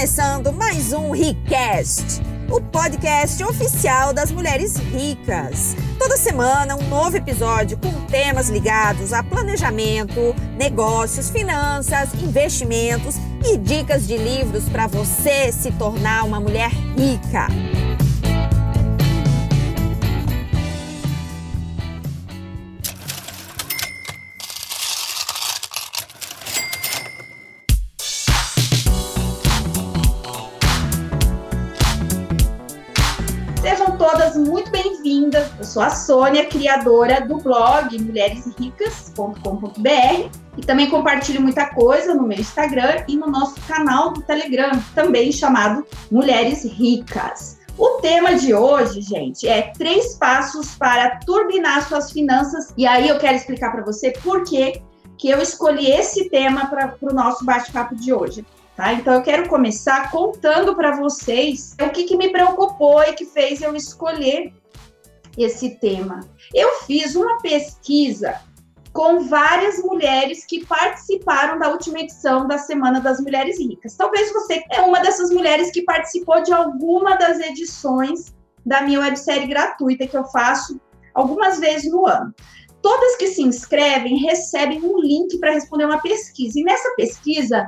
começando mais um Ricast, o podcast oficial das mulheres ricas. Toda semana um novo episódio com temas ligados a planejamento, negócios, finanças, investimentos e dicas de livros para você se tornar uma mulher rica. Sou a Sônia, criadora do blog mulheresricas.com.br e também compartilho muita coisa no meu Instagram e no nosso canal do Telegram, também chamado Mulheres Ricas. O tema de hoje, gente, é três passos para turbinar suas finanças. E aí eu quero explicar para você por que, que eu escolhi esse tema para o nosso bate-papo de hoje. Tá? Então eu quero começar contando para vocês o que, que me preocupou e que fez eu escolher esse tema. Eu fiz uma pesquisa com várias mulheres que participaram da última edição da Semana das Mulheres Ricas. Talvez você é uma dessas mulheres que participou de alguma das edições da minha websérie gratuita que eu faço algumas vezes no ano. Todas que se inscrevem recebem um link para responder uma pesquisa. E nessa pesquisa,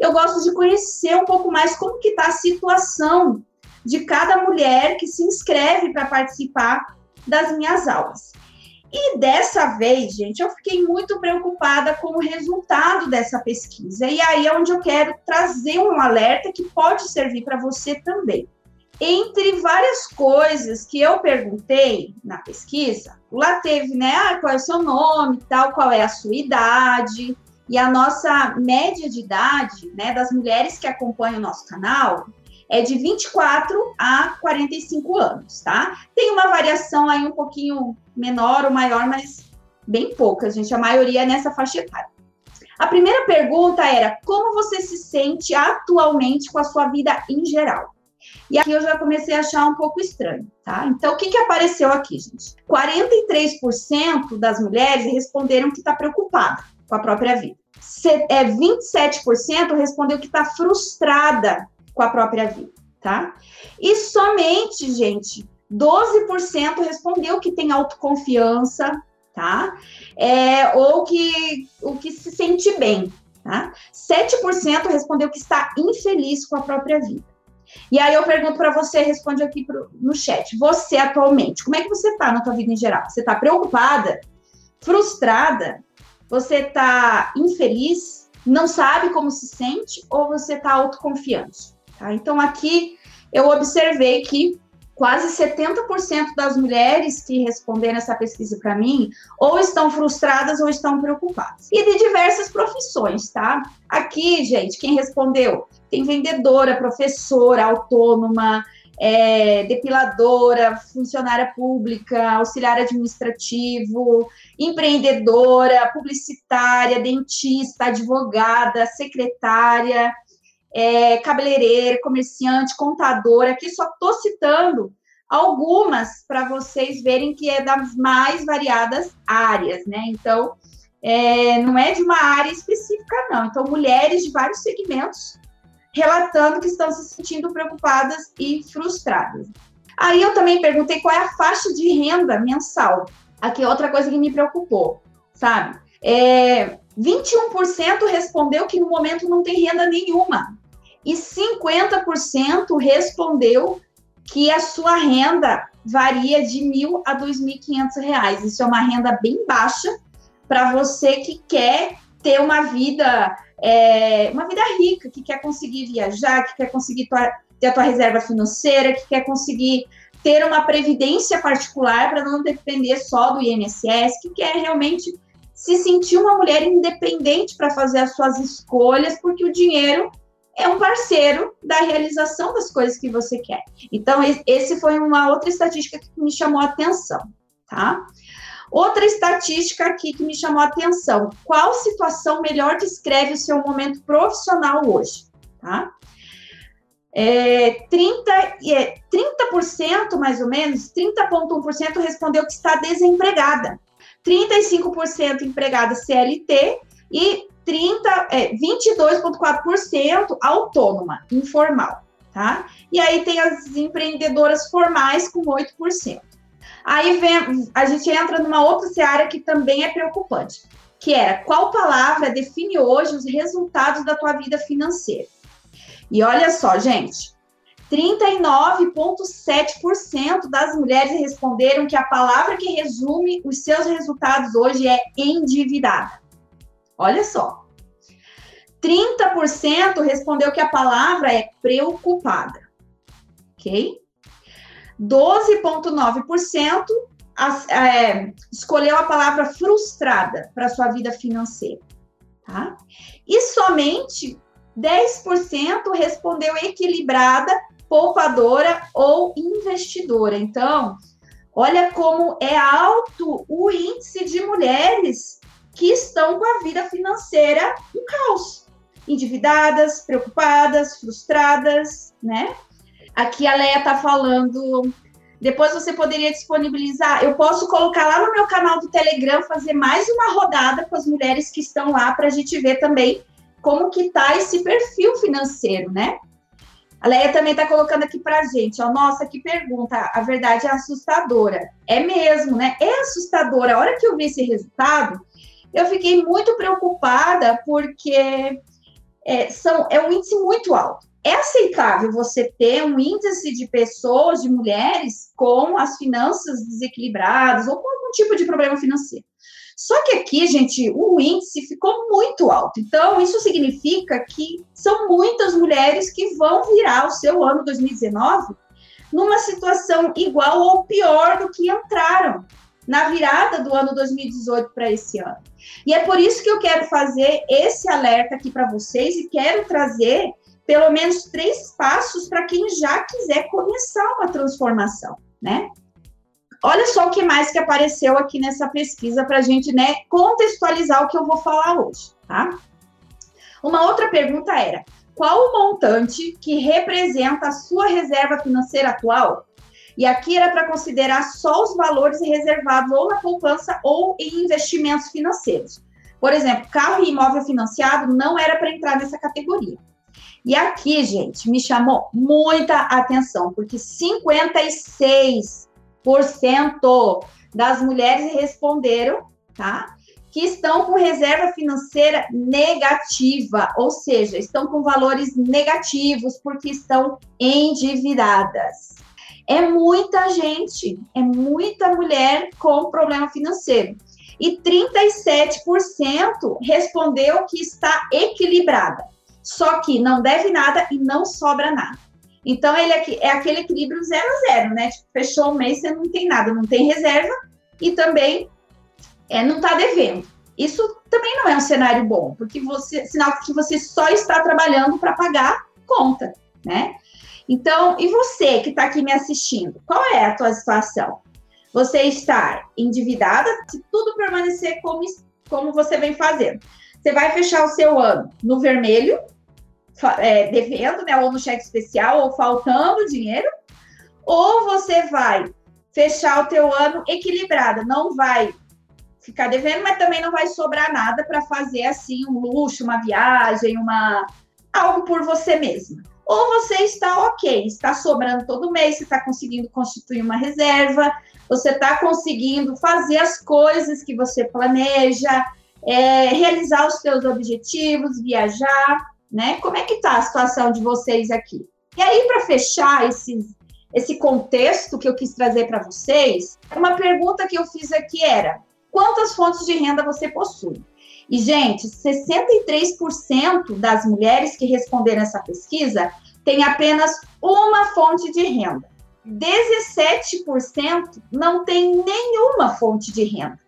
eu gosto de conhecer um pouco mais como que está a situação de cada mulher que se inscreve para participar das minhas aulas. E dessa vez, gente, eu fiquei muito preocupada com o resultado dessa pesquisa. E aí é onde eu quero trazer um alerta que pode servir para você também. Entre várias coisas que eu perguntei na pesquisa, lá teve, né, ah, qual é o seu nome, tal, qual é a sua idade, e a nossa média de idade, né, das mulheres que acompanham o nosso canal, é de 24 a 45 anos, tá? Tem uma variação aí um pouquinho menor ou maior, mas bem pouca, gente. A maioria é nessa faixa etária. A primeira pergunta era: como você se sente atualmente com a sua vida em geral? E aqui eu já comecei a achar um pouco estranho, tá? Então, o que, que apareceu aqui, gente? 43% das mulheres responderam que está preocupada com a própria vida. É, 27% respondeu que está frustrada com a própria vida, tá? E somente, gente, 12% respondeu que tem autoconfiança, tá? É, ou que o que se sente bem, tá? 7% respondeu que está infeliz com a própria vida. E aí eu pergunto para você, responde aqui pro, no chat. Você atualmente, como é que você está na tua vida em geral? Você está preocupada? Frustrada? Você está infeliz? Não sabe como se sente? Ou você está autoconfiante? Tá? Então, aqui eu observei que quase 70% das mulheres que responderam essa pesquisa para mim ou estão frustradas ou estão preocupadas. E de diversas profissões, tá? Aqui, gente, quem respondeu? Tem vendedora, professora, autônoma, é, depiladora, funcionária pública, auxiliar administrativo, empreendedora, publicitária, dentista, advogada, secretária, é, cabeleireira, comerciante, contador. Aqui só estou citando algumas para vocês verem que é das mais variadas áreas, né? Então, é, não é de uma área específica, não. Então, mulheres de vários segmentos relatando que estão se sentindo preocupadas e frustradas. Aí eu também perguntei qual é a faixa de renda mensal. Aqui é outra coisa que me preocupou, sabe? É, 21% respondeu que no momento não tem renda nenhuma e 50% respondeu que a sua renda varia de mil a dois mil quinhentos reais. Isso é uma renda bem baixa para você que quer ter uma vida é, uma vida rica, que quer conseguir viajar, que quer conseguir tua, ter a tua reserva financeira, que quer conseguir ter uma previdência particular para não depender só do INSS, que quer realmente se sentir uma mulher independente para fazer as suas escolhas, porque o dinheiro é um parceiro da realização das coisas que você quer. Então, esse foi uma outra estatística que me chamou a atenção, tá? Outra estatística aqui que me chamou a atenção: qual situação melhor descreve o seu momento profissional hoje, tá? É, 30, é, 30% mais ou menos, 30,1% respondeu que está desempregada, 35% empregada CLT e 30, é, 22,4% autônoma, informal, tá? E aí tem as empreendedoras formais com 8%. Aí vem, a gente entra numa outra seara que também é preocupante, que era qual palavra define hoje os resultados da tua vida financeira. E olha só, gente, 39,7% das mulheres responderam que a palavra que resume os seus resultados hoje é endividada. Olha só. 30% respondeu que a palavra é preocupada. Ok? 12,9% é, escolheu a palavra frustrada para sua vida financeira. Tá? E somente 10% respondeu equilibrada, poupadora ou investidora. Então, olha como é alto o índice de mulheres que estão com a vida financeira em caos. Endividadas, preocupadas, frustradas, né? Aqui a Leia está falando. Depois você poderia disponibilizar. Eu posso colocar lá no meu canal do Telegram, fazer mais uma rodada com as mulheres que estão lá para a gente ver também como que tá esse perfil financeiro, né? A Leia também está colocando aqui para a gente, ó, nossa, que pergunta, a verdade é assustadora. É mesmo, né? É assustadora. A hora que eu vi esse resultado, eu fiquei muito preocupada porque é, são, é um índice muito alto é aceitável você ter um índice de pessoas, de mulheres, com as finanças desequilibradas ou com algum tipo de problema financeiro. Só que aqui, gente, o índice ficou muito alto. Então, isso significa que são muitas mulheres que vão virar o seu ano 2019 numa situação igual ou pior do que entraram na virada do ano 2018 para esse ano. E é por isso que eu quero fazer esse alerta aqui para vocês e quero trazer pelo menos três passos para quem já quiser começar uma transformação, né? Olha só o que mais que apareceu aqui nessa pesquisa para a gente, né, contextualizar o que eu vou falar hoje, tá? Uma outra pergunta era: qual o montante que representa a sua reserva financeira atual? E aqui era para considerar só os valores reservados ou na poupança ou em investimentos financeiros. Por exemplo, carro e imóvel financiado não era para entrar nessa categoria. E aqui, gente, me chamou muita atenção, porque 56% das mulheres responderam, tá? Que estão com reserva financeira negativa, ou seja, estão com valores negativos porque estão endividadas. É muita gente, é muita mulher com problema financeiro. E 37% respondeu que está equilibrada só que não deve nada e não sobra nada. Então, ele é, é aquele equilíbrio zero a zero, né? Tipo, fechou o mês, você não tem nada, não tem reserva e também é, não está devendo. Isso também não é um cenário bom, porque você, sinal que você só está trabalhando para pagar conta, né? Então, e você que está aqui me assistindo, qual é a tua situação? Você está endividada? Se tudo permanecer como, como você vem fazendo, você vai fechar o seu ano no vermelho, é, devendo, né, ou no cheque especial, ou faltando dinheiro, ou você vai fechar o teu ano equilibrada, não vai ficar devendo, mas também não vai sobrar nada para fazer assim um luxo, uma viagem, uma algo por você mesma. Ou você está ok, está sobrando todo mês, você está conseguindo constituir uma reserva, você está conseguindo fazer as coisas que você planeja, é, realizar os seus objetivos, viajar né? Como é que está a situação de vocês aqui? E aí, para fechar esse, esse contexto que eu quis trazer para vocês, uma pergunta que eu fiz aqui era: quantas fontes de renda você possui? E, gente, 63% das mulheres que responderam essa pesquisa têm apenas uma fonte de renda. 17% não tem nenhuma fonte de renda.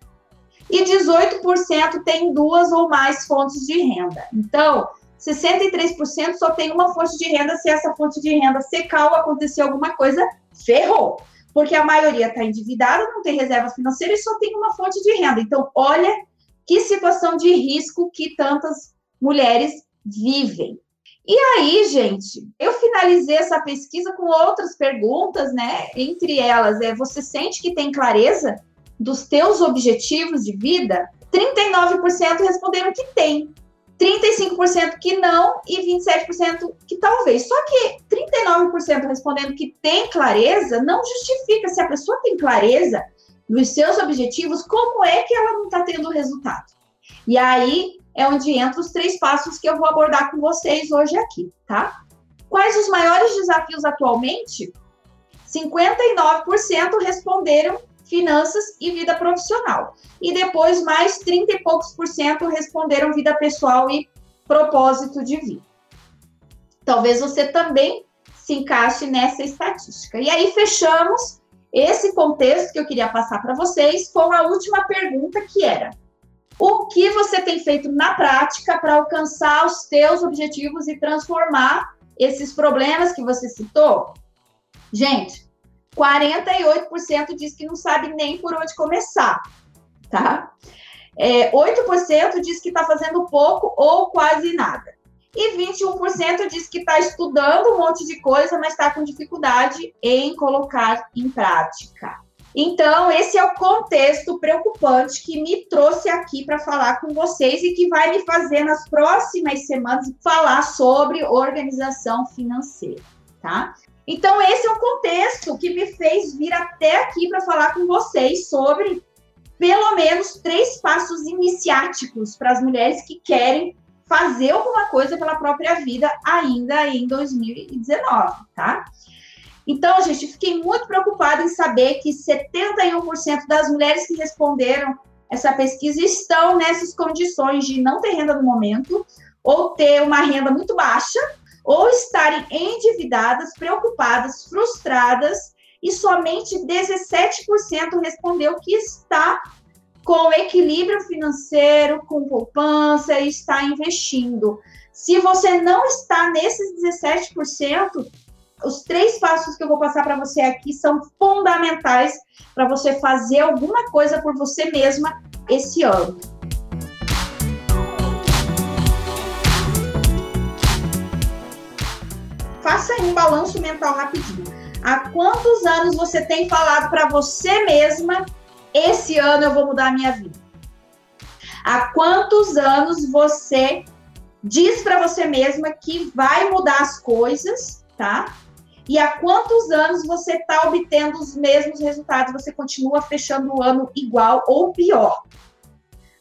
E 18% tem duas ou mais fontes de renda. Então, 63% só tem uma fonte de renda. Se essa fonte de renda secar ou acontecer alguma coisa, ferrou. Porque a maioria está endividada, não tem reserva financeira e só tem uma fonte de renda. Então, olha que situação de risco que tantas mulheres vivem. E aí, gente, eu finalizei essa pesquisa com outras perguntas, né? Entre elas, é: você sente que tem clareza dos teus objetivos de vida? 39% responderam que tem. 35% que não e 27% que talvez. Só que 39% respondendo que tem clareza não justifica se a pessoa tem clareza dos seus objetivos, como é que ela não está tendo resultado? E aí é onde entram os três passos que eu vou abordar com vocês hoje aqui, tá? Quais os maiores desafios atualmente? 59% responderam finanças e vida profissional. E depois, mais 30 e poucos por cento responderam vida pessoal e propósito de vida. Talvez você também se encaixe nessa estatística. E aí, fechamos esse contexto que eu queria passar para vocês com a última pergunta que era: o que você tem feito na prática para alcançar os teus objetivos e transformar esses problemas que você citou? Gente, 48% diz que não sabe nem por onde começar, tá? É, 8% diz que está fazendo pouco ou quase nada. E 21% diz que está estudando um monte de coisa, mas está com dificuldade em colocar em prática. Então, esse é o contexto preocupante que me trouxe aqui para falar com vocês e que vai me fazer nas próximas semanas falar sobre organização financeira, tá? Então, esse é o contexto que me fez vir até aqui para falar com vocês sobre pelo menos três passos iniciáticos para as mulheres que querem fazer alguma coisa pela própria vida ainda em 2019, tá? Então, gente, fiquei muito preocupada em saber que 71% das mulheres que responderam essa pesquisa estão nessas condições de não ter renda no momento ou ter uma renda muito baixa ou estarem endividadas, preocupadas, frustradas, e somente 17% respondeu que está com equilíbrio financeiro, com poupança e está investindo. Se você não está nesses 17%, os três passos que eu vou passar para você aqui são fundamentais para você fazer alguma coisa por você mesma esse ano. faça um balanço mental rapidinho. Há quantos anos você tem falado para você mesma, esse ano eu vou mudar a minha vida? Há quantos anos você diz para você mesma que vai mudar as coisas, tá? E há quantos anos você está obtendo os mesmos resultados? Você continua fechando o ano igual ou pior?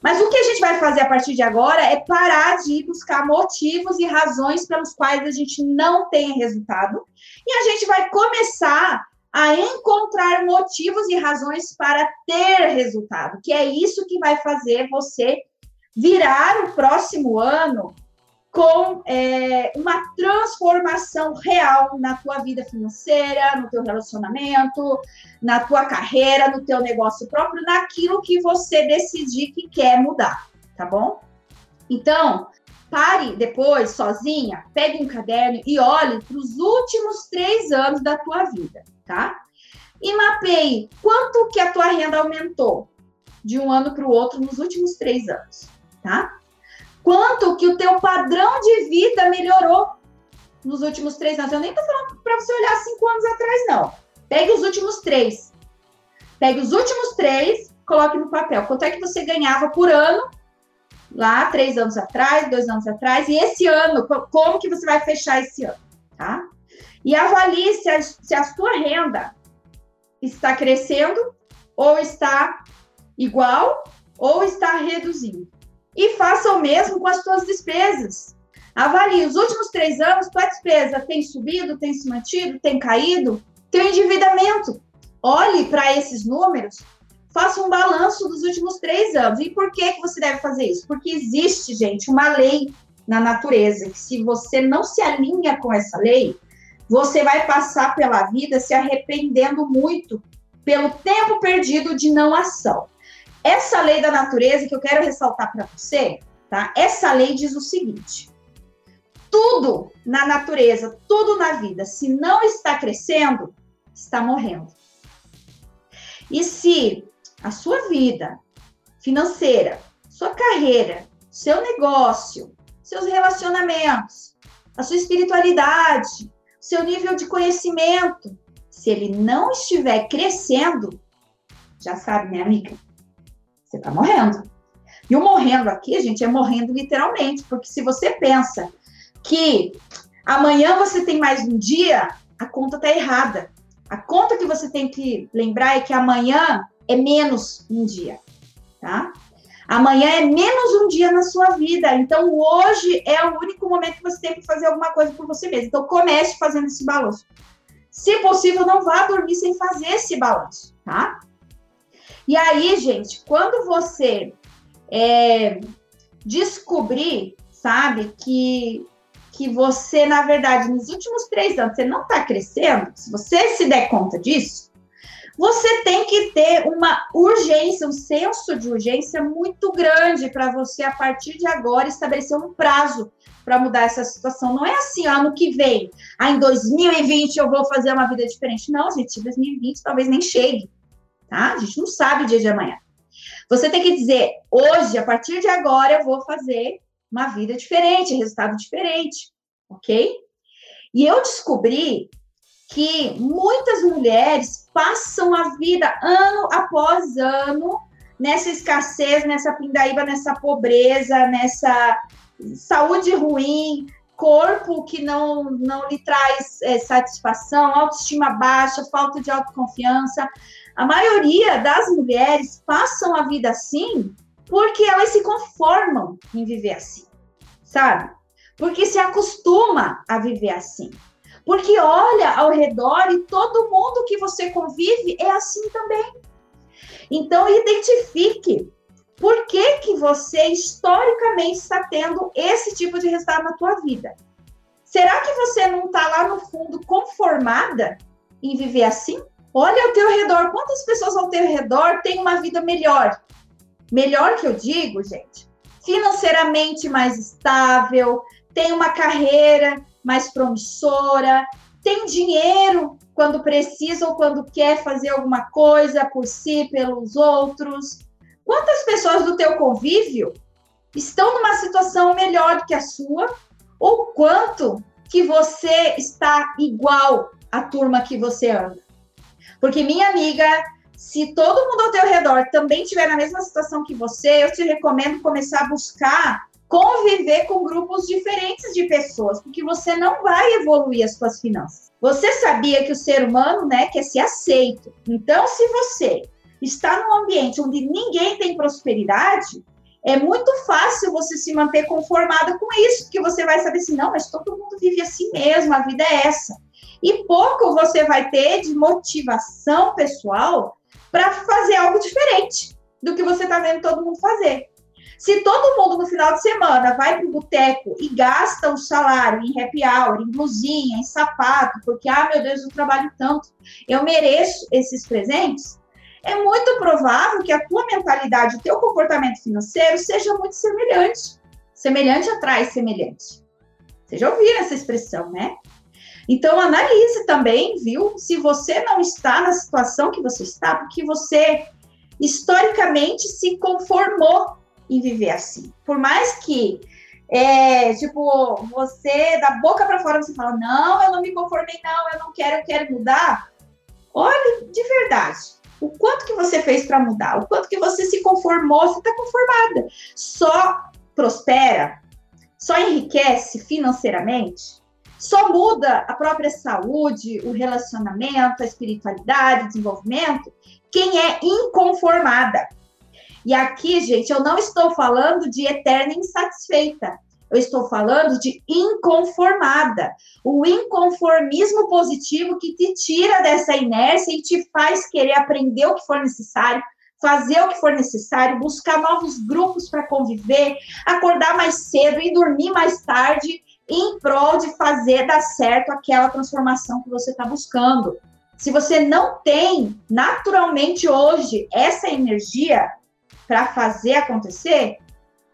Mas o que a gente vai fazer a partir de agora é parar de buscar motivos e razões pelos quais a gente não tem resultado. E a gente vai começar a encontrar motivos e razões para ter resultado, que é isso que vai fazer você virar o próximo ano com é, uma transformação real na tua vida financeira, no teu relacionamento, na tua carreira, no teu negócio próprio, naquilo que você decidir que quer mudar, tá bom? Então, pare depois, sozinha, pegue um caderno e olhe para os últimos três anos da tua vida, tá? E mapeie quanto que a tua renda aumentou de um ano para o outro nos últimos três anos, tá? quanto que o teu padrão de vida melhorou nos últimos três anos. Eu nem estou falando para você olhar cinco anos atrás, não. Pegue os últimos três. Pegue os últimos três, coloque no papel. Quanto é que você ganhava por ano, lá três anos atrás, dois anos atrás, e esse ano, como que você vai fechar esse ano, tá? E avalie se a, se a sua renda está crescendo, ou está igual, ou está reduzindo e faça o mesmo com as suas despesas. Avalie os últimos três anos, tua despesa tem subido, tem se mantido, tem caído, teu endividamento. Olhe para esses números, faça um balanço dos últimos três anos. E por que, que você deve fazer isso? Porque existe, gente, uma lei na natureza que se você não se alinha com essa lei, você vai passar pela vida se arrependendo muito pelo tempo perdido de não ação. Essa lei da natureza que eu quero ressaltar para você, tá? Essa lei diz o seguinte: tudo na natureza, tudo na vida, se não está crescendo, está morrendo. E se a sua vida financeira, sua carreira, seu negócio, seus relacionamentos, a sua espiritualidade, seu nível de conhecimento, se ele não estiver crescendo, já sabe, minha amiga, você está morrendo. E o morrendo aqui, gente, é morrendo literalmente, porque se você pensa que amanhã você tem mais um dia, a conta tá errada. A conta que você tem que lembrar é que amanhã é menos um dia, tá? Amanhã é menos um dia na sua vida. Então, hoje é o único momento que você tem que fazer alguma coisa por você mesmo. Então, comece fazendo esse balanço. Se possível, não vá dormir sem fazer esse balanço, tá? E aí, gente, quando você é, descobrir, sabe, que, que você, na verdade, nos últimos três anos, você não está crescendo, se você se der conta disso, você tem que ter uma urgência, um senso de urgência muito grande para você, a partir de agora, estabelecer um prazo para mudar essa situação. Não é assim, ano que vem, ah, em 2020 eu vou fazer uma vida diferente. Não, gente, 2020 talvez nem chegue, tá? A gente não sabe o dia de amanhã. Você tem que dizer, hoje, a partir de agora, eu vou fazer uma vida diferente, resultado diferente, ok? E eu descobri que muitas mulheres passam a vida ano após ano nessa escassez, nessa pindaíba, nessa pobreza, nessa saúde ruim, corpo que não, não lhe traz é, satisfação, autoestima baixa, falta de autoconfiança. A maioria das mulheres passam a vida assim porque elas se conformam em viver assim, sabe? Porque se acostuma a viver assim. Porque olha ao redor e todo mundo que você convive é assim também. Então, identifique por que, que você historicamente está tendo esse tipo de resultado na tua vida. Será que você não está lá no fundo conformada em viver assim? Olha ao teu redor, quantas pessoas ao teu redor têm uma vida melhor? Melhor que eu digo, gente, financeiramente mais estável, tem uma carreira mais promissora, tem dinheiro quando precisa ou quando quer fazer alguma coisa por si, pelos outros. Quantas pessoas do teu convívio estão numa situação melhor que a sua? Ou quanto que você está igual à turma que você anda? Porque minha amiga, se todo mundo ao teu redor também estiver na mesma situação que você, eu te recomendo começar a buscar conviver com grupos diferentes de pessoas, porque você não vai evoluir as suas finanças. Você sabia que o ser humano, né, quer ser aceito. Então, se você está num ambiente onde ninguém tem prosperidade, é muito fácil você se manter conformada com isso, porque você vai saber assim, não, mas todo mundo vive assim mesmo, a vida é essa. E pouco você vai ter de motivação pessoal para fazer algo diferente do que você está vendo todo mundo fazer. Se todo mundo no final de semana vai para o boteco e gasta o salário em happy hour, em blusinha, em sapato, porque, ah, meu Deus, eu trabalho tanto, eu mereço esses presentes, é muito provável que a tua mentalidade, o teu comportamento financeiro seja muito semelhante. Semelhante atrai semelhante. Vocês já ouviram essa expressão, né? Então, analise também, viu, se você não está na situação que você está, porque você historicamente se conformou em viver assim. Por mais que, é, tipo, você, da boca para fora, você fala, não, eu não me conformei, não, eu não quero, eu quero mudar. Olha, de verdade, o quanto que você fez para mudar, o quanto que você se conformou, você está conformada. Só prospera, só enriquece financeiramente, só muda a própria saúde, o relacionamento, a espiritualidade, o desenvolvimento, quem é inconformada. E aqui, gente, eu não estou falando de eterna insatisfeita. Eu estou falando de inconformada. O inconformismo positivo que te tira dessa inércia e te faz querer aprender o que for necessário, fazer o que for necessário, buscar novos grupos para conviver, acordar mais cedo e dormir mais tarde em prol de fazer dar certo aquela transformação que você está buscando. Se você não tem naturalmente hoje essa energia, para fazer acontecer,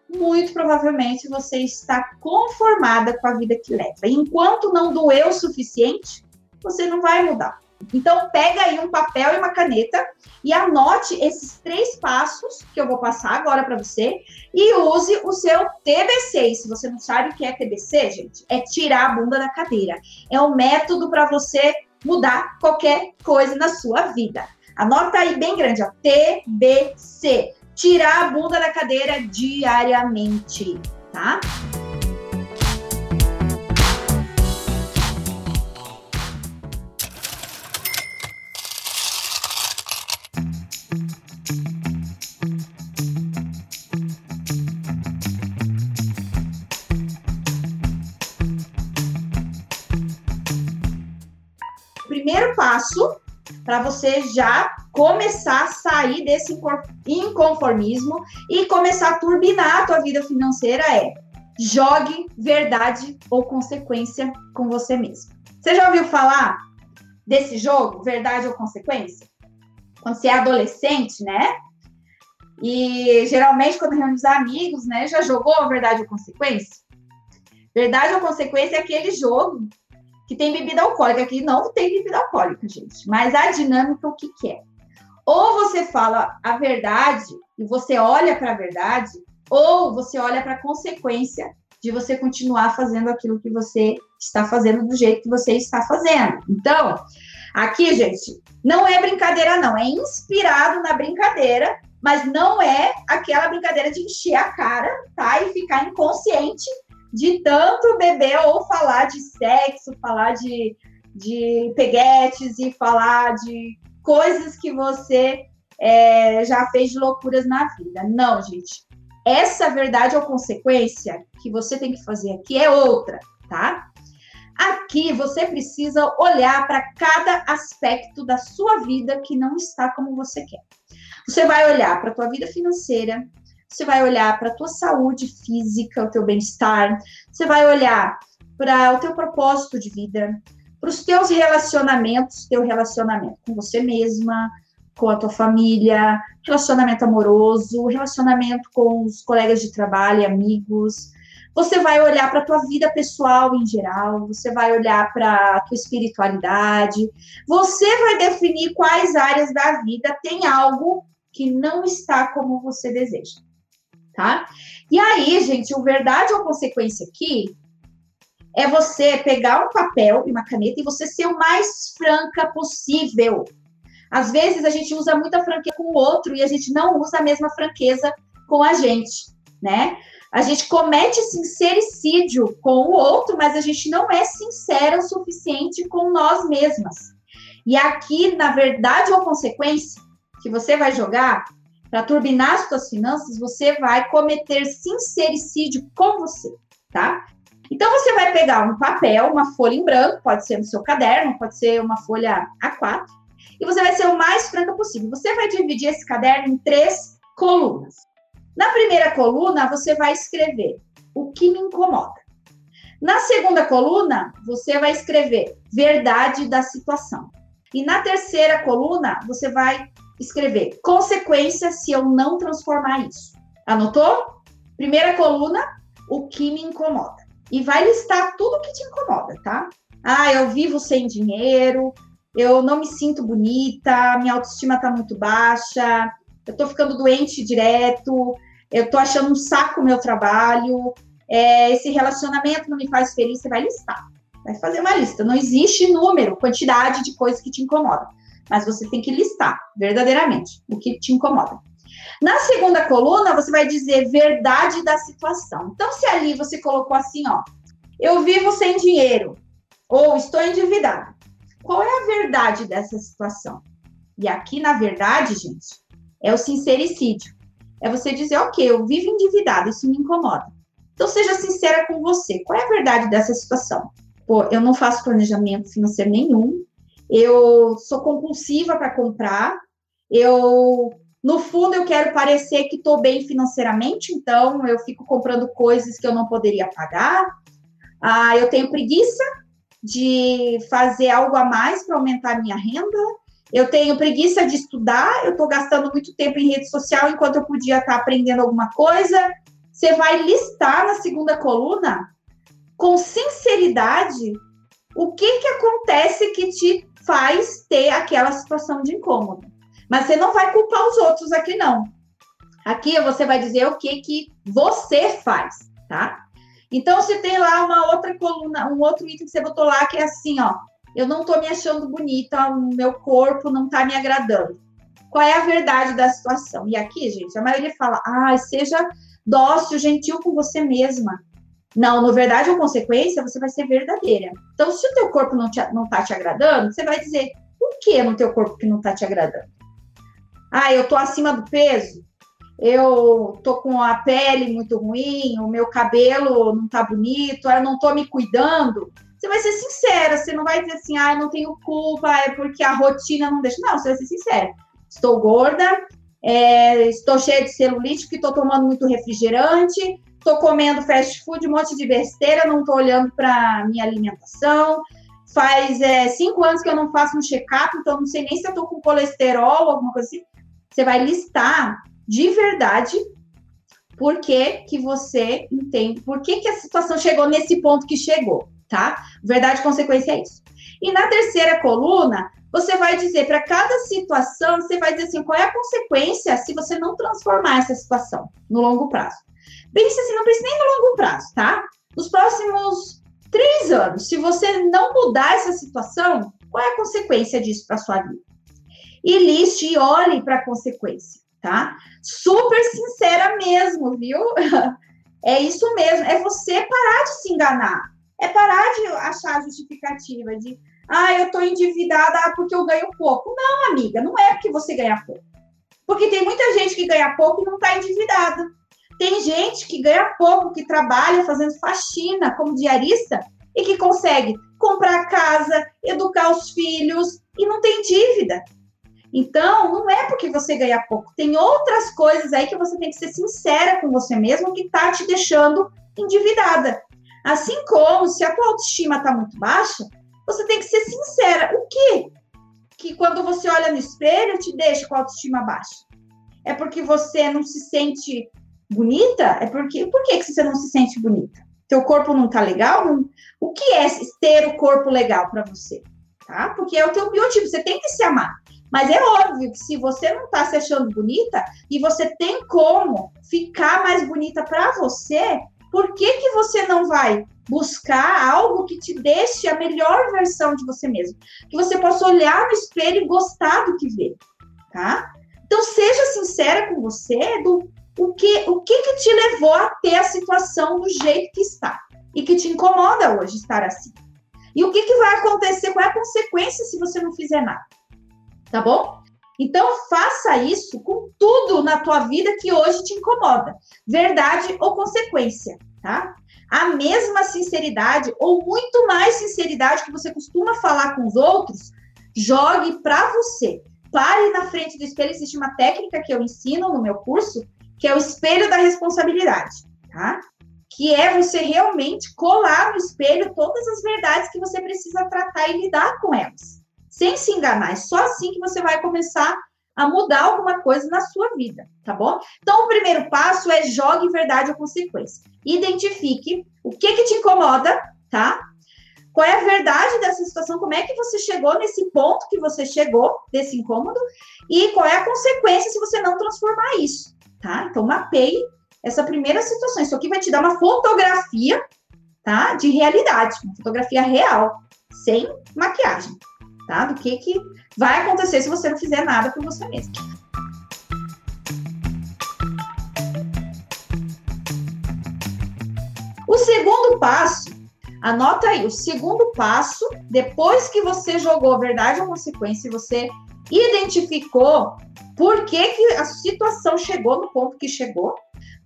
muito provavelmente você está conformada com a vida que leva. Enquanto não doeu o suficiente, você não vai mudar. Então, pega aí um papel e uma caneta e anote esses três passos que eu vou passar agora para você e use o seu TBC. E se você não sabe o que é TBC, gente, é tirar a bunda da cadeira. É um método para você mudar qualquer coisa na sua vida. Anota aí bem grande, ó, TBC tirar a bunda da cadeira diariamente, tá? Primeiro passo para você já começar a sair desse inconformismo e começar a turbinar a tua vida financeira é jogue verdade ou consequência com você mesmo. Você já ouviu falar desse jogo, verdade ou consequência? Quando você é adolescente, né? E geralmente quando reúne os amigos, né, já jogou verdade ou consequência? Verdade ou consequência é aquele jogo que tem bebida alcoólica, que não tem bebida alcoólica, gente. Mas a dinâmica, o que, que é? Ou você fala a verdade e você olha para a verdade, ou você olha para a consequência de você continuar fazendo aquilo que você está fazendo do jeito que você está fazendo. Então, aqui, gente, não é brincadeira, não. É inspirado na brincadeira, mas não é aquela brincadeira de encher a cara, tá? E ficar inconsciente de tanto beber ou falar de sexo, falar de, de peguetes e falar de coisas que você é, já fez de loucuras na vida. Não, gente. Essa verdade ou consequência que você tem que fazer aqui é outra, tá? Aqui você precisa olhar para cada aspecto da sua vida que não está como você quer. Você vai olhar para a tua vida financeira, você vai olhar para a tua saúde física, o teu bem-estar, você vai olhar para o teu propósito de vida, para os teus relacionamentos, teu relacionamento com você mesma, com a tua família, relacionamento amoroso, relacionamento com os colegas de trabalho, amigos. Você vai olhar para a tua vida pessoal em geral, você vai olhar para a tua espiritualidade, você vai definir quais áreas da vida tem algo que não está como você deseja tá? E aí, gente, o verdade ou consequência aqui é você pegar um papel e uma caneta e você ser o mais franca possível. Às vezes a gente usa muita franqueza com o outro e a gente não usa a mesma franqueza com a gente, né? A gente comete sincericídio com o outro, mas a gente não é sincera o suficiente com nós mesmas. E aqui, na verdade ou consequência, que você vai jogar para turbinar as suas finanças, você vai cometer sincericídio com você, tá? Então você vai pegar um papel, uma folha em branco, pode ser no seu caderno, pode ser uma folha A4, e você vai ser o mais franca possível. Você vai dividir esse caderno em três colunas. Na primeira coluna, você vai escrever o que me incomoda. Na segunda coluna, você vai escrever verdade da situação. E na terceira coluna, você vai escrever consequência se eu não transformar isso. Anotou? Primeira coluna, o que me incomoda. E vai listar tudo que te incomoda, tá? Ah, eu vivo sem dinheiro, eu não me sinto bonita, minha autoestima tá muito baixa, eu tô ficando doente direto, eu tô achando um saco o meu trabalho, é, esse relacionamento não me faz feliz, você vai listar. Vai fazer uma lista. Não existe número, quantidade de coisas que te incomodam mas você tem que listar verdadeiramente o que te incomoda. Na segunda coluna, você vai dizer verdade da situação. Então, se ali você colocou assim, ó, eu vivo sem dinheiro ou estou endividado. Qual é a verdade dessa situação? E aqui, na verdade, gente, é o sincericídio. É você dizer, ok, eu vivo endividado, isso me incomoda. Então, seja sincera com você. Qual é a verdade dessa situação? Pô, eu não faço planejamento financeiro nenhum, eu sou compulsiva para comprar, eu no fundo eu quero parecer que estou bem financeiramente, então eu fico comprando coisas que eu não poderia pagar. Ah, eu tenho preguiça de fazer algo a mais para aumentar minha renda. Eu tenho preguiça de estudar, eu estou gastando muito tempo em rede social enquanto eu podia estar tá aprendendo alguma coisa. Você vai listar na segunda coluna, com sinceridade, o que, que acontece que te faz ter aquela situação de incômodo. Mas você não vai culpar os outros aqui, não. Aqui você vai dizer o que, que você faz, tá? Então, se tem lá uma outra coluna, um outro item que você botou lá que é assim, ó, eu não tô me achando bonita, o meu corpo não tá me agradando. qual é a verdade da situação. E aqui, gente, a maioria fala, ah, seja dócil, gentil com você mesma. Não, na verdade, a consequência, você vai ser verdadeira. Então, se o teu corpo não, te, não tá te agradando, você vai dizer, o que no teu corpo que não tá te agradando? Ah, eu tô acima do peso? Eu tô com a pele muito ruim, o meu cabelo não tá bonito, eu não tô me cuidando. Você vai ser sincera, você não vai dizer assim, ah, eu não tenho culpa, é porque a rotina não deixa. Não, você vai ser sincera. Estou gorda, é, estou cheia de celulite, que estou tomando muito refrigerante, estou comendo fast food, um monte de besteira, não estou olhando para minha alimentação. Faz é, cinco anos que eu não faço um check-up, então não sei nem se eu estou com colesterol, alguma coisa assim. Você vai listar de verdade por que, que você entende, por que, que a situação chegou nesse ponto que chegou, tá? Verdade consequência é isso. E na terceira coluna, você vai dizer para cada situação, você vai dizer assim, qual é a consequência se você não transformar essa situação no longo prazo. Pense assim, não pense nem no longo prazo, tá? Nos próximos três anos, se você não mudar essa situação, qual é a consequência disso para sua vida? E liste e olhe para a consequência, tá? Super sincera mesmo, viu? É isso mesmo, é você parar de se enganar, é parar de achar justificativa, de ah, eu estou endividada porque eu ganho pouco. Não, amiga, não é porque você ganha pouco. Porque tem muita gente que ganha pouco e não está endividada. Tem gente que ganha pouco, que trabalha fazendo faxina como diarista e que consegue comprar casa, educar os filhos e não tem dívida. Então, não é porque você ganha pouco. Tem outras coisas aí que você tem que ser sincera com você mesmo que está te deixando endividada. Assim como se a tua autoestima está muito baixa, você tem que ser sincera. O que que quando você olha no espelho te deixa com a autoestima baixa? É porque você não se sente bonita? É porque por que, que você não se sente bonita? Teu corpo não tá legal? Não... O que é ter o corpo legal para você? Tá? Porque é o teu biotipo, você tem que se amar. Mas é óbvio que se você não tá se achando bonita e você tem como ficar mais bonita para você, por que que você não vai buscar algo que te deixe a melhor versão de você mesmo, que você possa olhar no espelho e gostar do que vê, tá? Então seja sincera com você do o que o que, que te levou a ter a situação do jeito que está e que te incomoda hoje estar assim. E o que, que vai acontecer, qual é a consequência se você não fizer nada? Tá bom? Então faça isso com tudo na tua vida que hoje te incomoda, verdade ou consequência, tá? a mesma sinceridade ou muito mais sinceridade que você costuma falar com os outros, jogue para você. Pare na frente do espelho. Existe uma técnica que eu ensino no meu curso, que é o espelho da responsabilidade, tá? Que é você realmente colar no espelho todas as verdades que você precisa tratar e lidar com elas, sem se enganar. É só assim que você vai começar a mudar alguma coisa na sua vida, tá bom? Então, o primeiro passo é jogue verdade ou consequência. Identifique o que que te incomoda, tá? Qual é a verdade dessa situação? Como é que você chegou nesse ponto que você chegou, desse incômodo? E qual é a consequência se você não transformar isso, tá? Então, mapeie essa primeira situação. Isso aqui vai te dar uma fotografia, tá? De realidade, uma fotografia real, sem maquiagem, tá? Do que que vai acontecer se você não fizer nada por você mesmo. O segundo passo, anota aí, o segundo passo, depois que você jogou verdade ou consequência, você identificou por que, que a situação chegou no ponto que chegou,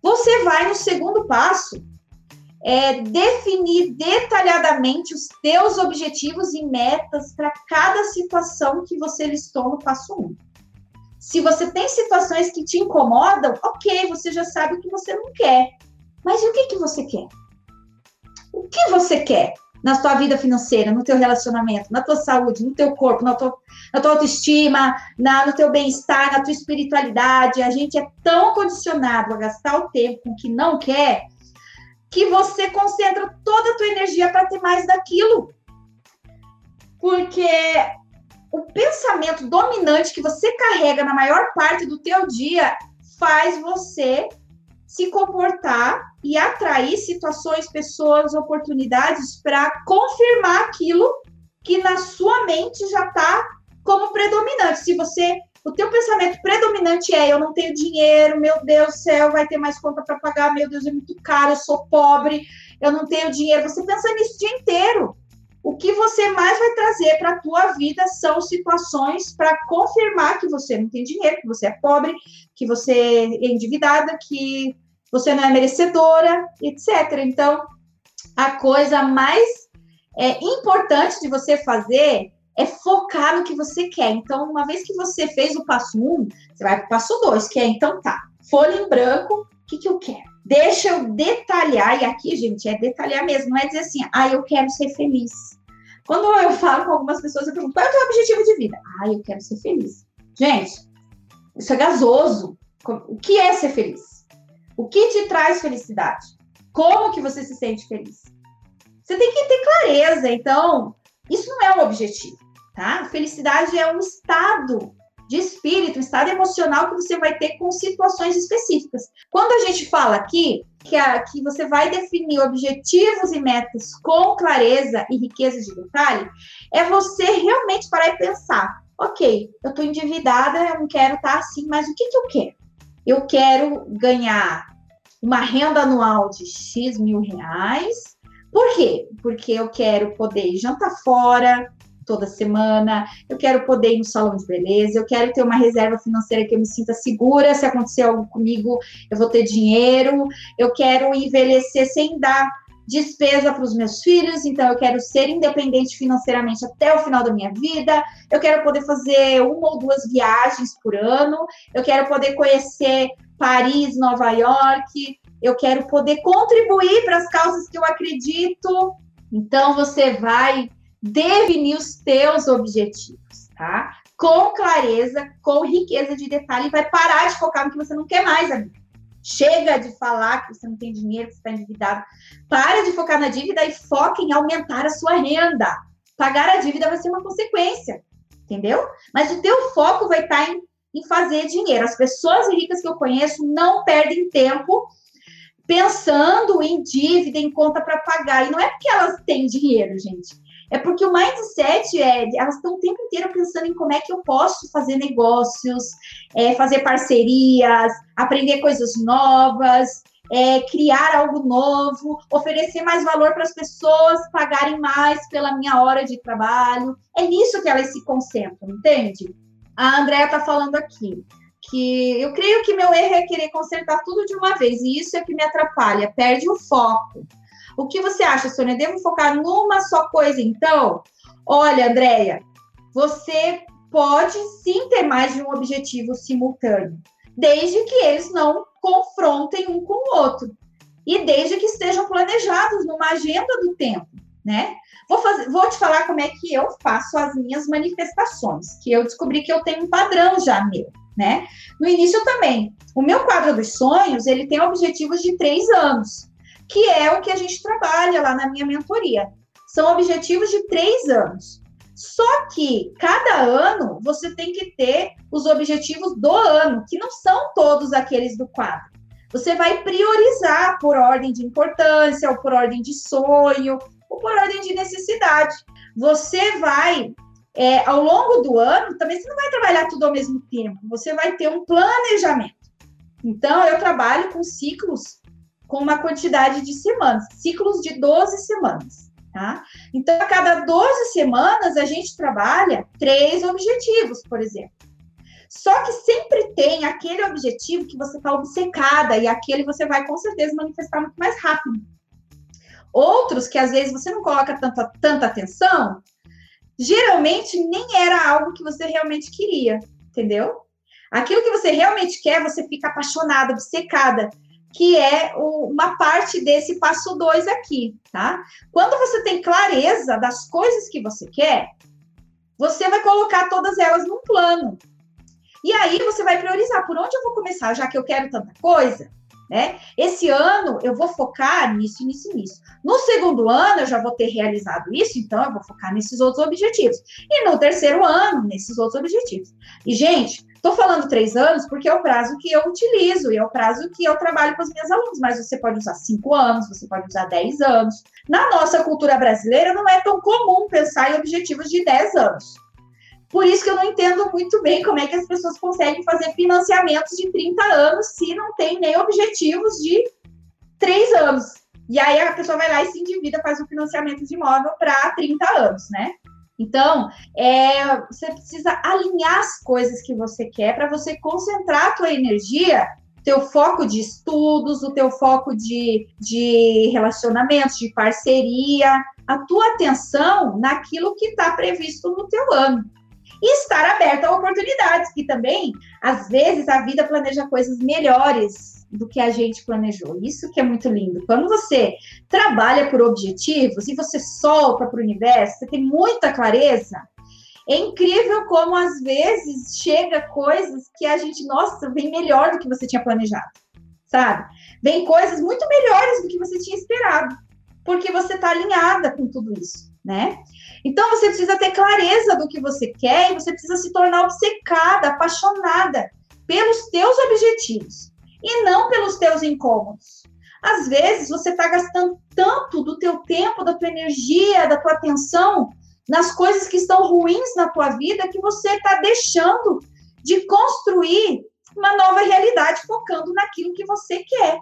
você vai no segundo passo é, definir detalhadamente os teus objetivos e metas para cada situação que você listou no passo 1. Um. Se você tem situações que te incomodam, ok, você já sabe o que você não quer. Mas e o que, que você quer? O que você quer na sua vida financeira, no teu relacionamento, na tua saúde, no teu corpo, na tua, na tua autoestima, na, no teu bem-estar, na tua espiritualidade? A gente é tão condicionado a gastar o tempo com o que não quer que você concentra toda a tua energia para ter mais daquilo. Porque o pensamento dominante que você carrega na maior parte do teu dia faz você se comportar e atrair situações, pessoas, oportunidades para confirmar aquilo que na sua mente já está como predominante. Se você o teu pensamento predominante é eu não tenho dinheiro, meu Deus do céu, vai ter mais conta para pagar, meu Deus, é muito caro, eu sou pobre, eu não tenho dinheiro. Você pensa nisso o dia inteiro. O que você mais vai trazer para a tua vida são situações para confirmar que você não tem dinheiro, que você é pobre, que você é endividada, que você não é merecedora, etc. Então, a coisa mais é, importante de você fazer é focar no que você quer. Então, uma vez que você fez o passo um, você vai para o passo dois, que é então tá, folha em branco, o que, que eu quero? Deixa eu detalhar, e aqui, gente, é detalhar mesmo, não é dizer assim, ah, eu quero ser feliz. Quando eu falo com algumas pessoas, eu pergunto, qual é o teu objetivo de vida? Ah, eu quero ser feliz. Gente, isso é gasoso. O que é ser feliz? O que te traz felicidade? Como que você se sente feliz? Você tem que ter clareza, então, isso não é um objetivo tá? Felicidade é um estado de espírito, um estado emocional que você vai ter com situações específicas. Quando a gente fala aqui que, a, que você vai definir objetivos e metas com clareza e riqueza de detalhe, é você realmente parar e pensar: ok, eu estou endividada, eu não quero estar tá assim, mas o que, que eu quero? Eu quero ganhar uma renda anual de X mil reais. Por quê? Porque eu quero poder jantar fora, toda semana, eu quero poder ir no salão de beleza, eu quero ter uma reserva financeira que eu me sinta segura, se acontecer algo comigo, eu vou ter dinheiro, eu quero envelhecer sem dar despesa para os meus filhos, então eu quero ser independente financeiramente até o final da minha vida, eu quero poder fazer uma ou duas viagens por ano, eu quero poder conhecer Paris, Nova York, eu quero poder contribuir para as causas que eu acredito. Então você vai definir os teus objetivos, tá? Com clareza, com riqueza de detalhe, e vai parar de focar no que você não quer mais, amiga. Chega de falar que você não tem dinheiro, que você está endividado. Para de focar na dívida e foca em aumentar a sua renda. Pagar a dívida vai ser uma consequência, entendeu? Mas o teu foco vai estar tá em, em fazer dinheiro. As pessoas ricas que eu conheço não perdem tempo pensando em dívida, em conta para pagar. E não é porque elas têm dinheiro, gente é porque o mindset é, elas estão o tempo inteiro pensando em como é que eu posso fazer negócios, é, fazer parcerias, aprender coisas novas, é, criar algo novo, oferecer mais valor para as pessoas pagarem mais pela minha hora de trabalho. É nisso que elas se concentram, entende? A Andrea está falando aqui que eu creio que meu erro é querer consertar tudo de uma vez, e isso é que me atrapalha, perde o foco. O que você acha, Sônia? Devo focar numa só coisa, então? Olha, Andréia, você pode sim ter mais de um objetivo simultâneo, desde que eles não confrontem um com o outro. E desde que estejam planejados numa agenda do tempo, né? Vou, fazer, vou te falar como é que eu faço as minhas manifestações, que eu descobri que eu tenho um padrão já meu, né? No início também. O meu quadro dos sonhos, ele tem objetivos de três anos que é o que a gente trabalha lá na minha mentoria. São objetivos de três anos. Só que cada ano você tem que ter os objetivos do ano, que não são todos aqueles do quadro. Você vai priorizar por ordem de importância, ou por ordem de sonho, ou por ordem de necessidade. Você vai, é, ao longo do ano, também você não vai trabalhar tudo ao mesmo tempo, você vai ter um planejamento. Então, eu trabalho com ciclos com uma quantidade de semanas, ciclos de 12 semanas. Tá? Então, a cada 12 semanas, a gente trabalha três objetivos, por exemplo. Só que sempre tem aquele objetivo que você está obcecada e aquele você vai com certeza manifestar muito mais rápido. Outros que às vezes você não coloca tanta, tanta atenção, geralmente nem era algo que você realmente queria, entendeu? Aquilo que você realmente quer, você fica apaixonada, obcecada que é uma parte desse passo 2 aqui, tá? Quando você tem clareza das coisas que você quer, você vai colocar todas elas num plano. E aí você vai priorizar por onde eu vou começar, já que eu quero tanta coisa, né? Esse ano eu vou focar nisso, nisso, nisso. No segundo ano eu já vou ter realizado isso, então eu vou focar nesses outros objetivos. E no terceiro ano, nesses outros objetivos. E, gente, Estou falando três anos porque é o prazo que eu utilizo e é o prazo que eu trabalho com os meus alunos, mas você pode usar cinco anos, você pode usar dez anos. Na nossa cultura brasileira, não é tão comum pensar em objetivos de dez anos. Por isso que eu não entendo muito bem como é que as pessoas conseguem fazer financiamentos de 30 anos se não tem nem objetivos de 3 anos. E aí a pessoa vai lá e se endivida, faz o financiamento de imóvel para 30 anos, né? Então, é, você precisa alinhar as coisas que você quer para você concentrar a tua energia, teu foco de estudos, o teu foco de, de relacionamentos, de parceria, a tua atenção naquilo que está previsto no teu ano. E estar aberta a oportunidades, que também, às vezes, a vida planeja coisas melhores do que a gente planejou. Isso que é muito lindo. Quando você trabalha por objetivos e você solta para o universo, você tem muita clareza. É incrível como às vezes chega coisas que a gente, nossa, vem melhor do que você tinha planejado, sabe? Vem coisas muito melhores do que você tinha esperado, porque você está alinhada com tudo isso, né? Então você precisa ter clareza do que você quer e você precisa se tornar obcecada, apaixonada pelos teus objetivos e não pelos teus incômodos. Às vezes você está gastando tanto do teu tempo, da tua energia, da tua atenção nas coisas que estão ruins na tua vida que você está deixando de construir uma nova realidade focando naquilo que você quer.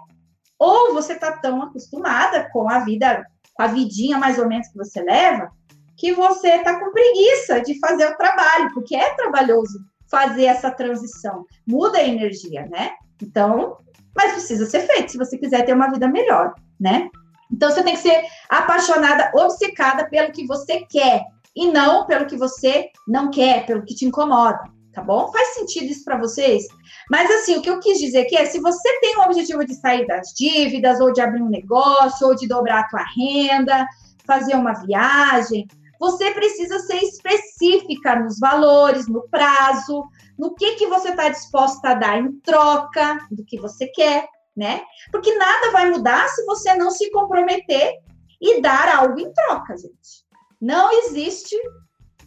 Ou você está tão acostumada com a vida, com a vidinha mais ou menos que você leva, que você está com preguiça de fazer o trabalho, porque é trabalhoso fazer essa transição. Muda a energia, né? Então, mas precisa ser feito se você quiser ter uma vida melhor, né? Então você tem que ser apaixonada, obcecada pelo que você quer e não pelo que você não quer, pelo que te incomoda, tá bom? Faz sentido isso para vocês? Mas assim, o que eu quis dizer aqui é, se você tem o objetivo de sair das dívidas, ou de abrir um negócio, ou de dobrar a tua renda, fazer uma viagem, você precisa ser específica nos valores, no prazo, no que, que você está disposta a dar em troca do que você quer, né? Porque nada vai mudar se você não se comprometer e dar algo em troca, gente. Não existe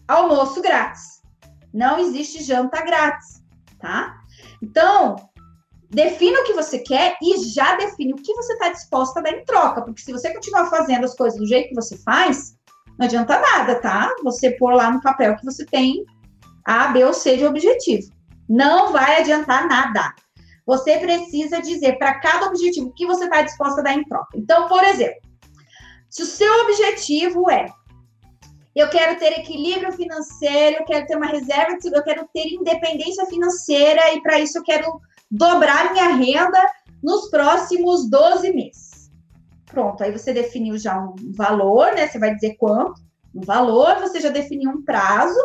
almoço grátis. Não existe janta grátis, tá? Então, defina o que você quer e já define o que você está disposta a dar em troca. Porque se você continuar fazendo as coisas do jeito que você faz, não adianta nada, tá? Você pôr lá no papel que você tem A, B ou C de objetivo. Não vai adiantar nada. Você precisa dizer para cada objetivo o que você está disposta a dar em troca. Então, por exemplo, se o seu objetivo é eu quero ter equilíbrio financeiro, eu quero ter uma reserva, eu quero ter independência financeira e para isso eu quero dobrar minha renda nos próximos 12 meses. Pronto, aí você definiu já um valor, né? Você vai dizer quanto, um valor, você já definiu um prazo,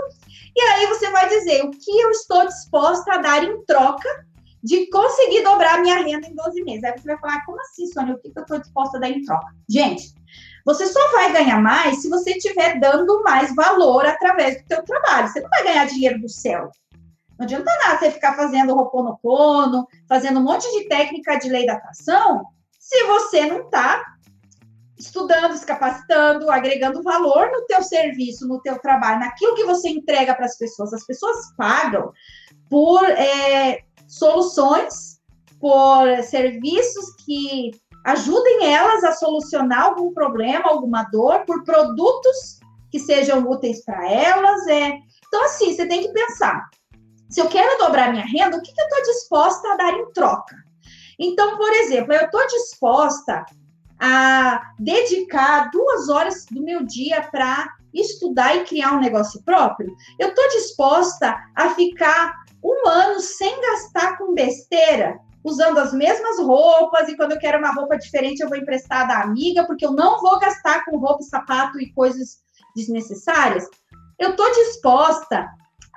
e aí você vai dizer o que eu estou disposta a dar em troca de conseguir dobrar minha renda em 12 meses. Aí você vai falar, como assim, Sônia? O que, eu estou disposta a dar em troca? Gente, você só vai ganhar mais se você estiver dando mais valor através do seu trabalho. Você não vai ganhar dinheiro do céu. Não adianta nada você ficar fazendo roponopono, fazendo um monte de técnica de lei da atração, se você não está estudando, se capacitando, agregando valor no teu serviço, no teu trabalho, naquilo que você entrega para as pessoas. As pessoas pagam por é, soluções, por serviços que ajudem elas a solucionar algum problema, alguma dor, por produtos que sejam úteis para elas. É... Então, assim, você tem que pensar. Se eu quero dobrar minha renda, o que, que eu estou disposta a dar em troca? Então, por exemplo, eu estou disposta a dedicar duas horas do meu dia para estudar e criar um negócio próprio? Eu estou disposta a ficar um ano sem gastar com besteira, usando as mesmas roupas, e quando eu quero uma roupa diferente, eu vou emprestar da amiga, porque eu não vou gastar com roupa, sapato e coisas desnecessárias. Eu estou disposta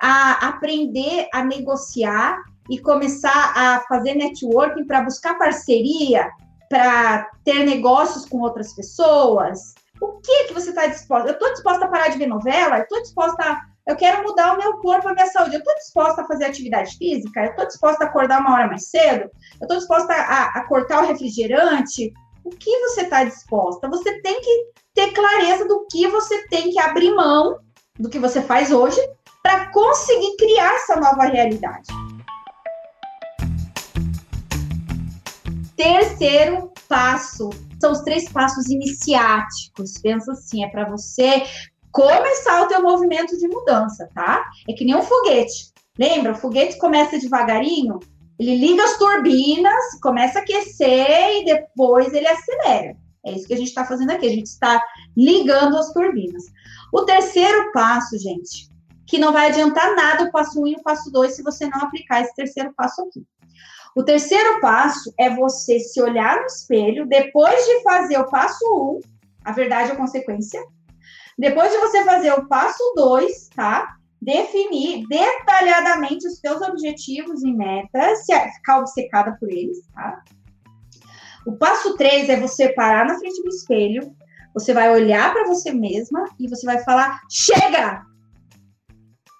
a aprender a negociar e começar a fazer networking para buscar parceria para ter negócios com outras pessoas? O que que você está disposta? Eu estou disposta a parar de ver novela? Eu estou disposta a... Eu quero mudar o meu corpo, a minha saúde. Eu estou disposta a fazer atividade física? Eu estou disposta a acordar uma hora mais cedo? Eu estou disposta a, a cortar o refrigerante? O que você está disposta? Você tem que ter clareza do que você tem que abrir mão do que você faz hoje para conseguir criar essa nova realidade. Terceiro passo são os três passos iniciáticos. Pensa assim, é para você começar o teu movimento de mudança, tá? É que nem um foguete. Lembra? O foguete começa devagarinho, ele liga as turbinas, começa a aquecer e depois ele acelera. É isso que a gente está fazendo aqui. A gente está ligando as turbinas. O terceiro passo, gente, que não vai adiantar nada o passo 1 um e o passo 2 se você não aplicar esse terceiro passo aqui. O terceiro passo é você se olhar no espelho depois de fazer o passo 1, um, a verdade é a consequência. Depois de você fazer o passo 2, tá? Definir detalhadamente os seus objetivos e metas, se ficar obcecada por eles, tá? O passo 3 é você parar na frente do espelho, você vai olhar para você mesma e você vai falar: chega!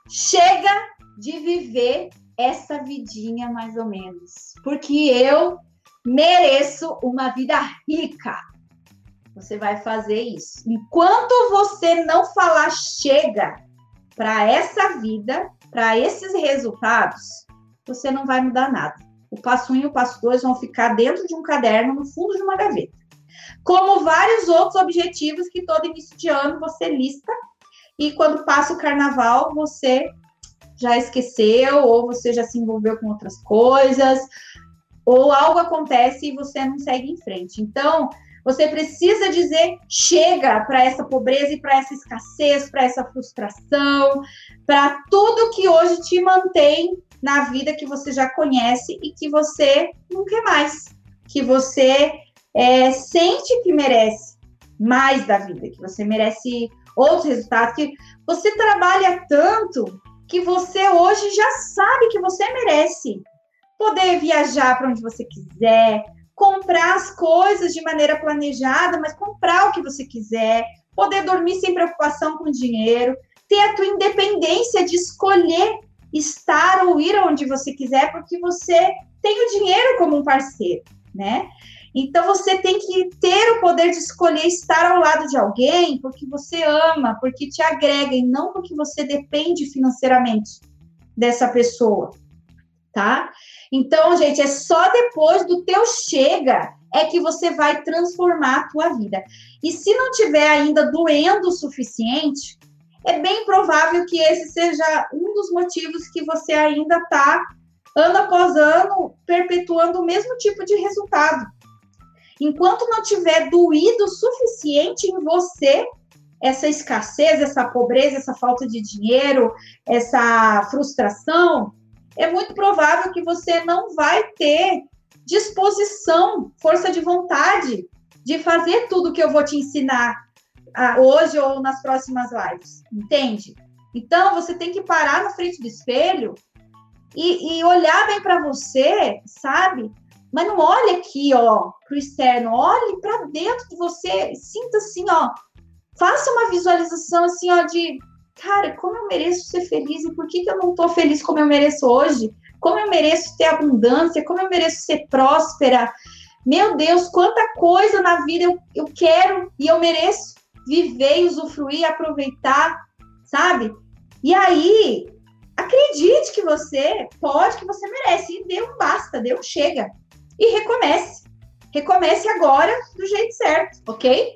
Chega de viver essa vidinha mais ou menos, porque eu mereço uma vida rica. Você vai fazer isso. Enquanto você não falar chega para essa vida, para esses resultados, você não vai mudar nada. O passo 1 um e o passo 2 vão ficar dentro de um caderno, no fundo de uma gaveta. Como vários outros objetivos que todo início de ano você lista e quando passa o carnaval você já esqueceu, ou você já se envolveu com outras coisas, ou algo acontece e você não segue em frente. Então, você precisa dizer chega para essa pobreza e para essa escassez, para essa frustração, para tudo que hoje te mantém na vida que você já conhece e que você não quer mais, que você é, sente que merece mais da vida, que você merece outros resultados, que você trabalha tanto que você hoje já sabe que você merece. Poder viajar para onde você quiser, comprar as coisas de maneira planejada, mas comprar o que você quiser, poder dormir sem preocupação com dinheiro, ter a tua independência de escolher estar ou ir onde você quiser, porque você tem o dinheiro como um parceiro, né? Então você tem que ter o poder de escolher estar ao lado de alguém porque você ama, porque te agrega e não porque você depende financeiramente dessa pessoa, tá? Então, gente, é só depois do teu chega é que você vai transformar a tua vida. E se não tiver ainda doendo o suficiente, é bem provável que esse seja um dos motivos que você ainda está ano após ano perpetuando o mesmo tipo de resultado. Enquanto não tiver doído o suficiente em você essa escassez, essa pobreza, essa falta de dinheiro, essa frustração, é muito provável que você não vai ter disposição, força de vontade de fazer tudo que eu vou te ensinar uh, hoje ou nas próximas lives, entende? Então você tem que parar na frente do espelho e, e olhar bem para você, sabe? Mas não olhe aqui, ó, para o externo, olhe para dentro de você, sinta assim, ó, faça uma visualização assim, ó, de cara, como eu mereço ser feliz e por que, que eu não estou feliz como eu mereço hoje? Como eu mereço ter abundância, como eu mereço ser próspera. Meu Deus, quanta coisa na vida eu, eu quero e eu mereço viver, usufruir, aproveitar, sabe? E aí, acredite que você pode, que você merece, e dê um basta, dê um chega e recomece. Recomece agora do jeito certo, ok?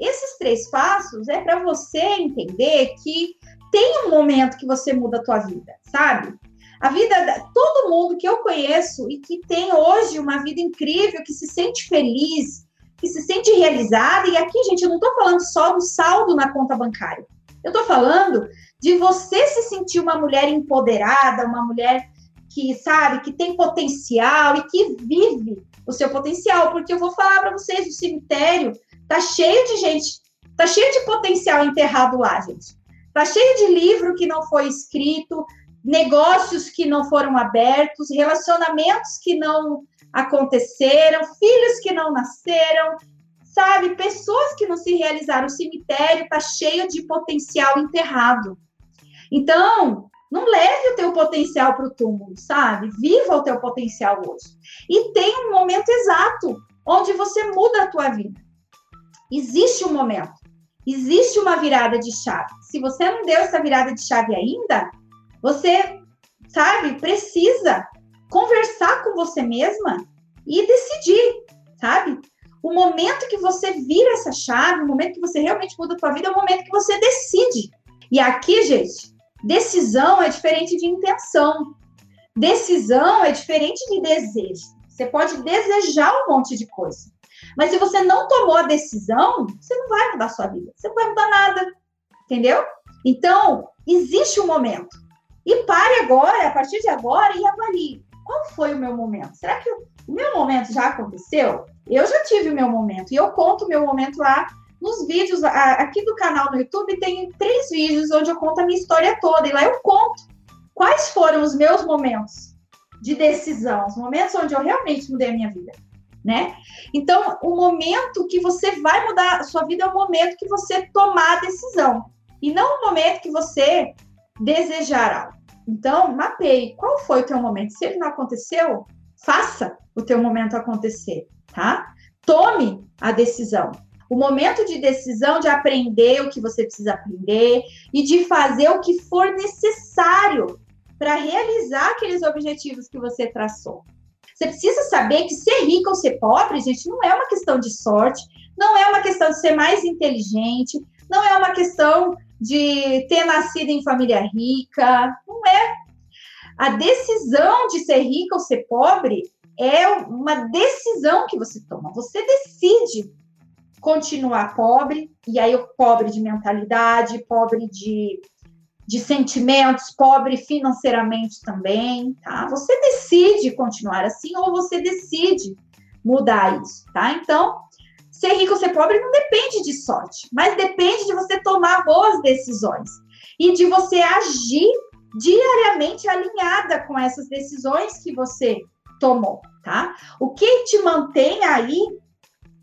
Esses três passos é para você entender que tem um momento que você muda a tua vida, sabe? A vida, todo mundo que eu conheço e que tem hoje uma vida incrível, que se sente feliz, que se sente realizada, e aqui, gente, eu não estou falando só do saldo na conta bancária. Eu estou falando de você se sentir uma mulher empoderada, uma mulher que sabe, que tem potencial e que vive o seu potencial, porque eu vou falar para vocês, o cemitério tá cheio de gente, tá cheio de potencial enterrado lá, gente. Tá cheio de livro que não foi escrito, negócios que não foram abertos, relacionamentos que não aconteceram, filhos que não nasceram, sabe? Pessoas que não se realizaram. O cemitério tá cheio de potencial enterrado. Então, não leve o teu potencial para o túmulo, sabe? Viva o teu potencial hoje. E tem um momento exato onde você muda a tua vida. Existe um momento. Existe uma virada de chave. Se você não deu essa virada de chave ainda, você, sabe, precisa conversar com você mesma e decidir, sabe? o momento que você vira essa chave, o momento que você realmente muda a sua vida, é o momento que você decide. E aqui, gente, decisão é diferente de intenção. Decisão é diferente de desejo. Você pode desejar um monte de coisa. Mas se você não tomou a decisão, você não vai mudar sua vida. Você não vai mudar nada. Entendeu? Então, existe um momento. E pare agora, a partir de agora, e avalie. Qual foi o meu momento? Será que o meu momento já aconteceu? Eu já tive o meu momento. E eu conto o meu momento lá nos vídeos. Aqui do canal no YouTube tem três vídeos onde eu conto a minha história toda. E lá eu conto quais foram os meus momentos de decisão, os momentos onde eu realmente mudei a minha vida. Né? Então, o momento que você vai mudar a sua vida é o momento que você tomar a decisão e não o momento que você desejar algo. Então, mapeie qual foi o teu momento. Se ele não aconteceu, faça o teu momento acontecer, tá? Tome a decisão. O momento de decisão de aprender o que você precisa aprender e de fazer o que for necessário para realizar aqueles objetivos que você traçou. Você precisa saber que ser rico ou ser pobre, gente, não é uma questão de sorte, não é uma questão de ser mais inteligente, não é uma questão de ter nascido em família rica, não é. A decisão de ser rica ou ser pobre é uma decisão que você toma. Você decide continuar pobre, e aí o pobre de mentalidade, pobre de, de sentimentos, pobre financeiramente também, tá? Você decide continuar assim ou você decide mudar isso, tá? Então, ser rico ou ser pobre não depende de sorte, mas depende de você tomar boas decisões e de você agir diariamente alinhada com essas decisões que você tomou, tá? O que te mantém aí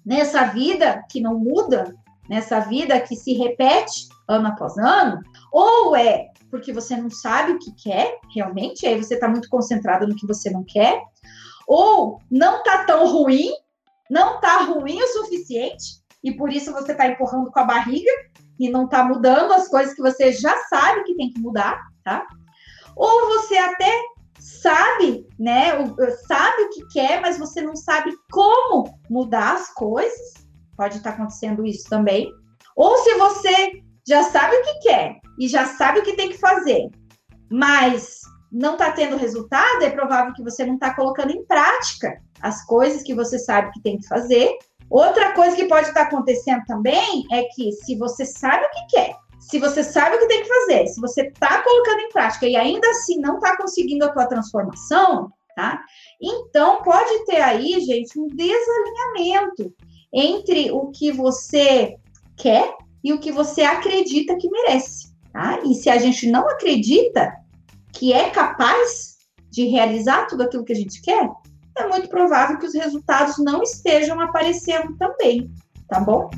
nessa vida que não muda, nessa vida que se repete ano após ano, ou é porque você não sabe o que quer realmente, aí você está muito concentrado no que você não quer, ou não está tão ruim não está ruim o suficiente e por isso você está empurrando com a barriga e não está mudando as coisas que você já sabe que tem que mudar, tá? Ou você até sabe, né? Sabe o que quer, mas você não sabe como mudar as coisas. Pode estar acontecendo isso também. Ou se você já sabe o que quer e já sabe o que tem que fazer, mas não está tendo resultado, é provável que você não está colocando em prática as coisas que você sabe que tem que fazer. Outra coisa que pode estar acontecendo também é que se você sabe o que quer, se você sabe o que tem que fazer, se você está colocando em prática e ainda assim não está conseguindo a tua transformação, tá? Então pode ter aí, gente, um desalinhamento entre o que você quer e o que você acredita que merece, tá? E se a gente não acredita que é capaz de realizar tudo aquilo que a gente quer, é muito provável que os resultados não estejam aparecendo também, tá bom?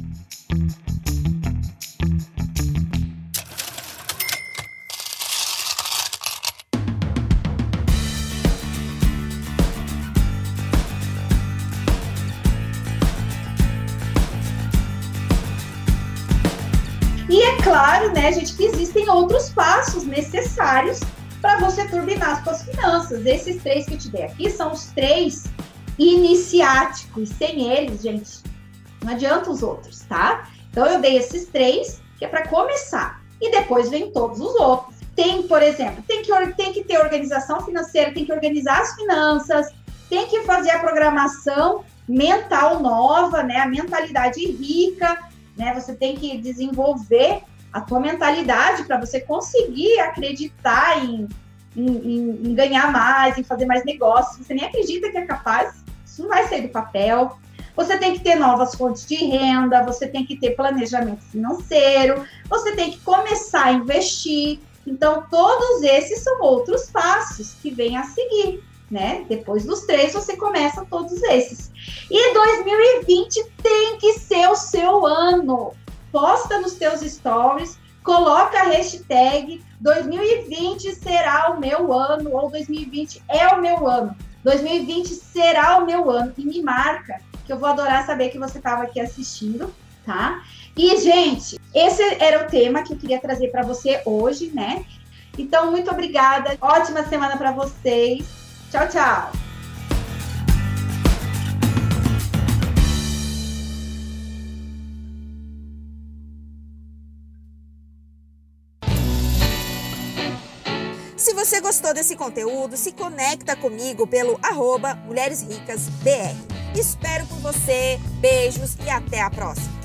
Né, gente, que existem outros passos necessários para você turbinar as suas finanças. Esses três que eu te dei aqui são os três iniciáticos. Sem eles, gente, não adianta os outros, tá? Então eu dei esses três, que é para começar. E depois vem todos os outros. Tem, por exemplo, tem que, tem que ter organização financeira, tem que organizar as finanças, tem que fazer a programação mental nova, né? A mentalidade rica, né? Você tem que desenvolver a tua mentalidade para você conseguir acreditar em, em, em, em, ganhar mais, em fazer mais negócios. Você nem acredita que é capaz, isso não vai sair do papel. Você tem que ter novas fontes de renda, você tem que ter planejamento financeiro, você tem que começar a investir. Então, todos esses são outros passos que vêm a seguir. Né? Depois dos três, você começa todos esses. E 2020 tem que ser o seu ano posta nos teus stories, coloca a hashtag 2020 será o meu ano, ou 2020 é o meu ano. 2020 será o meu ano. E me marca, que eu vou adorar saber que você estava aqui assistindo, tá? E, gente, esse era o tema que eu queria trazer para você hoje, né? Então, muito obrigada. Ótima semana para vocês. Tchau, tchau. Gostou desse conteúdo, se conecta comigo pelo arroba Mulheres Ricas BR. Espero por você, beijos e até a próxima!